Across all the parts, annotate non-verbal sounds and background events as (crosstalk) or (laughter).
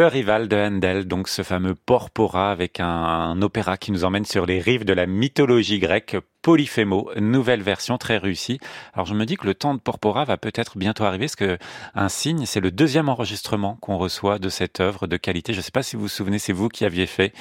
Le rival de Handel, donc ce fameux Porpora avec un, un, opéra qui nous emmène sur les rives de la mythologie grecque, Polyphémo, nouvelle version très réussie. Alors je me dis que le temps de Porpora va peut-être bientôt arriver, parce que un signe, c'est le deuxième enregistrement qu'on reçoit de cette œuvre de qualité. Je ne sais pas si vous vous souvenez, c'est vous qui aviez fait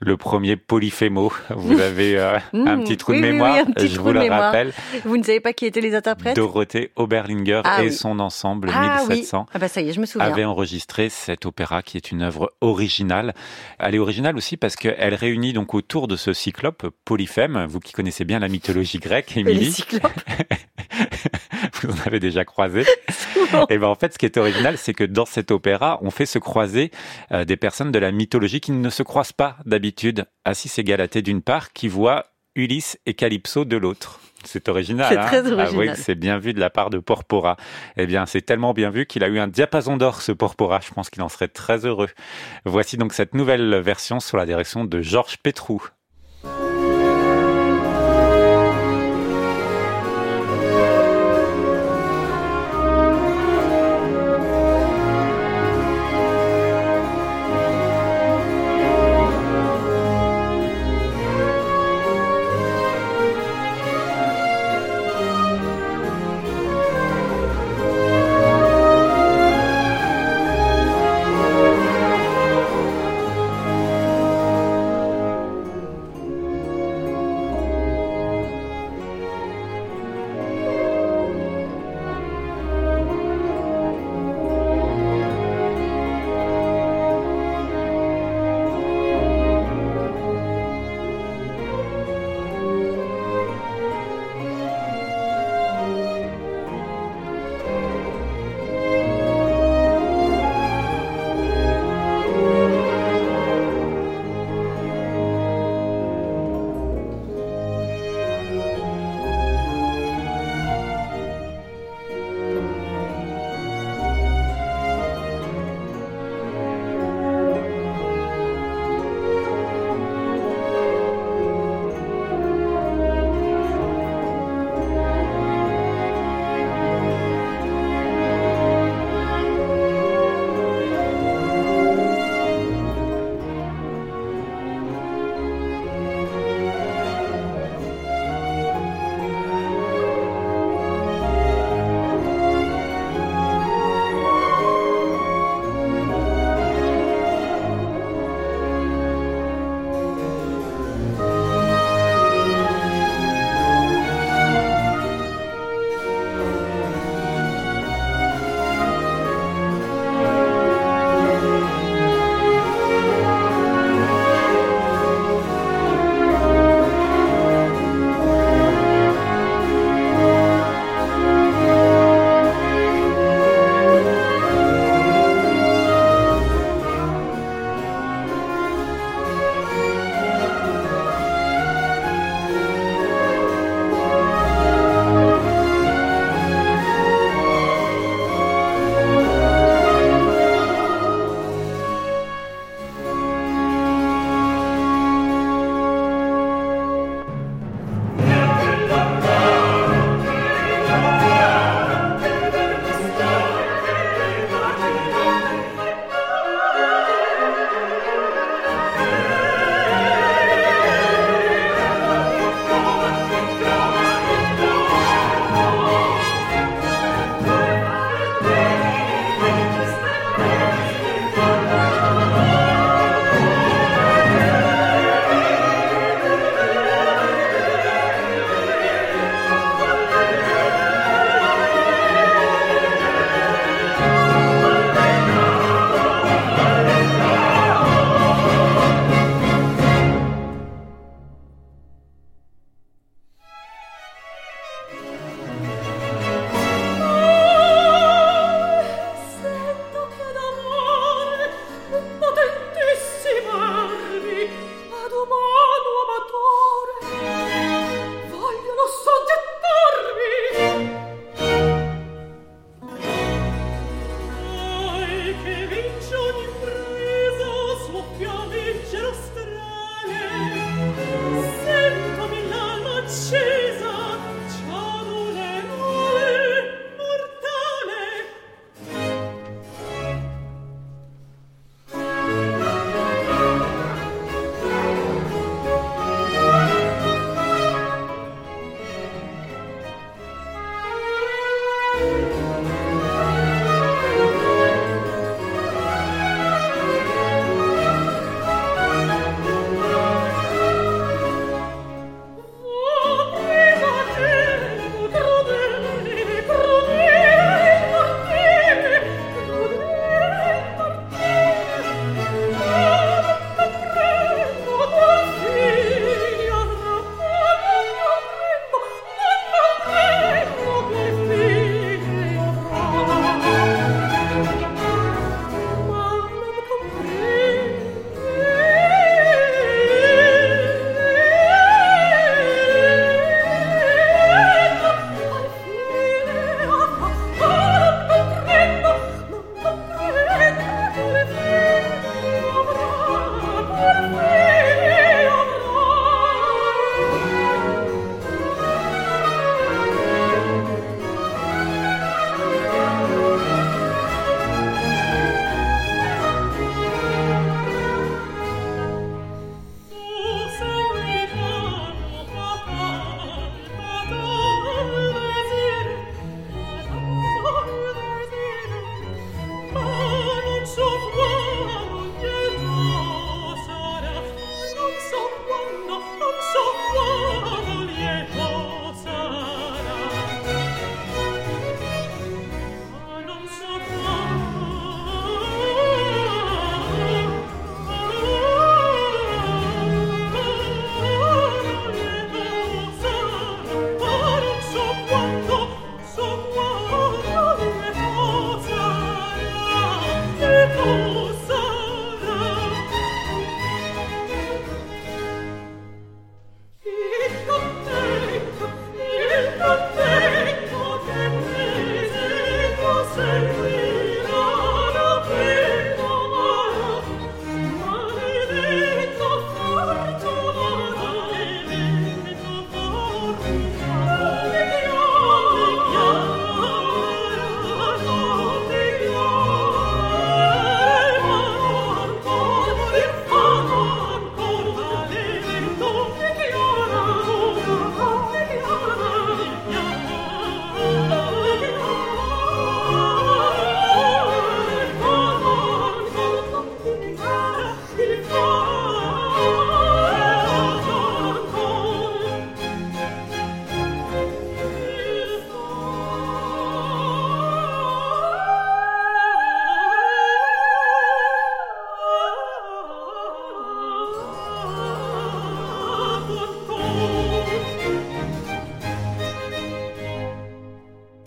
le premier Polyphémo. (laughs) Vous avez euh, un petit trou de mémoire, je vous le rappelle. Vous ne savez pas qui étaient les interprètes? Dorothée Oberlinger Ah et son ensemble Ah 1700 oui. Ah bah ça y est, je me souviens. avait enregistré cet opéra qui est une œuvre originale. Elle est originale aussi parce qu'elle réunit donc autour de ce cyclope Polyphème, vous qui connaissez bien la mythologie grecque, Et les Émilie, cyclopes. (laughs) vous en avez déjà croisé. (laughs) Et ben en fait, ce qui est original, c'est que dans cet opéra, on fait se croiser euh, des personnes de la mythologie qui ne se croisent pas d'habitude. Assis et Galatée d'une part, qui voient Ulysse et Calypso de l'autre. C'est original. C'est hein? Très Ah oui, original. c'est bien vu de la part de Porpora. Eh bien, c'est tellement bien vu qu'il a eu un diapason d'or, ce Porpora. Je pense qu'il en serait très heureux. Voici donc cette nouvelle version sous la direction de Georges Pétrou.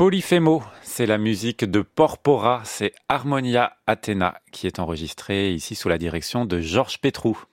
Polyphémo, c'est la musique de Porpora, c'est Harmonia Athena qui est enregistrée ici sous la direction de Georges Pétrou.